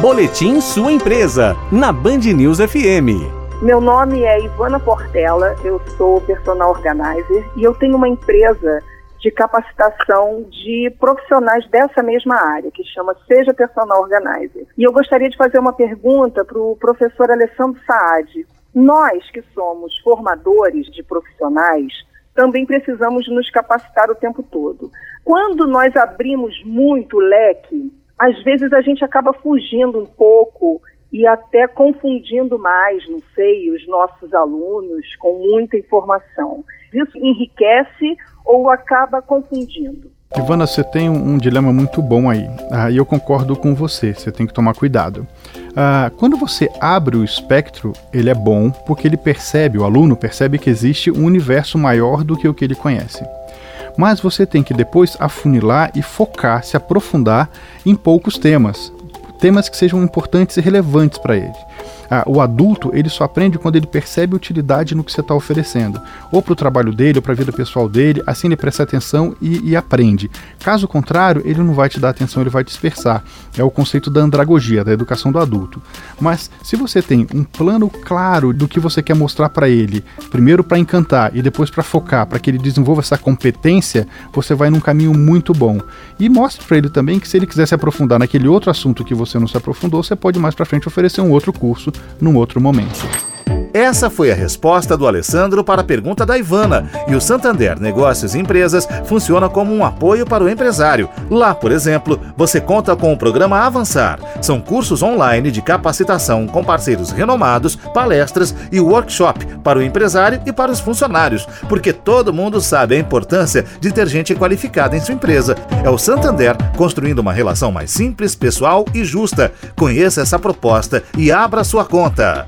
Boletim Sua Empresa, na Band News FM. Meu nome é Ivana Portela, eu sou personal organizer e eu tenho uma empresa de capacitação de profissionais dessa mesma área, que chama Seja Personal Organizer. E eu gostaria de fazer uma pergunta para o professor Alessandro Saad. Nós que somos formadores de profissionais, também precisamos nos capacitar o tempo todo. Quando nós abrimos muito o leque, às vezes a gente acaba fugindo um pouco e até confundindo mais, não sei, os nossos alunos com muita informação. Isso enriquece ou acaba confundindo. Ivana, você tem um, um dilema muito bom aí, ah, e eu concordo com você, você tem que tomar cuidado. Ah, quando você abre o espectro, ele é bom porque ele percebe, o aluno percebe que existe um universo maior do que o que ele conhece. Mas você tem que depois afunilar e focar, se aprofundar em poucos temas, temas que sejam importantes e relevantes para ele. Ah, o adulto ele só aprende quando ele percebe utilidade no que você está oferecendo, ou para o trabalho dele, ou para a vida pessoal dele, assim ele presta atenção e, e, aprende. Caso contrário, ele não vai te dar atenção, ele vai dispersar. É o conceito da andragogia, da educação do adulto. Mas se você tem um plano claro do que você quer mostrar para ele, primeiro para encantar e depois para focar, para que ele desenvolva essa competência, você vai num caminho muito bom. E mostre para ele também que se ele quiser se aprofundar naquele outro assunto que você não se aprofundou, você pode mais para frente oferecer um outro curso num outro momento. Essa foi a resposta do Alessandro para a pergunta da Ivana. E o Santander Negócios e Empresas funciona como um apoio para o empresário. Lá, por exemplo, você conta com o programa Avançar. São cursos online de capacitação com parceiros renomados, palestras e workshop para o empresário e para os funcionários, porque todo mundo sabe a importância de ter gente qualificada em sua empresa. É o Santander construindo uma relação mais simples, pessoal e justa. Conheça essa proposta e abra sua conta.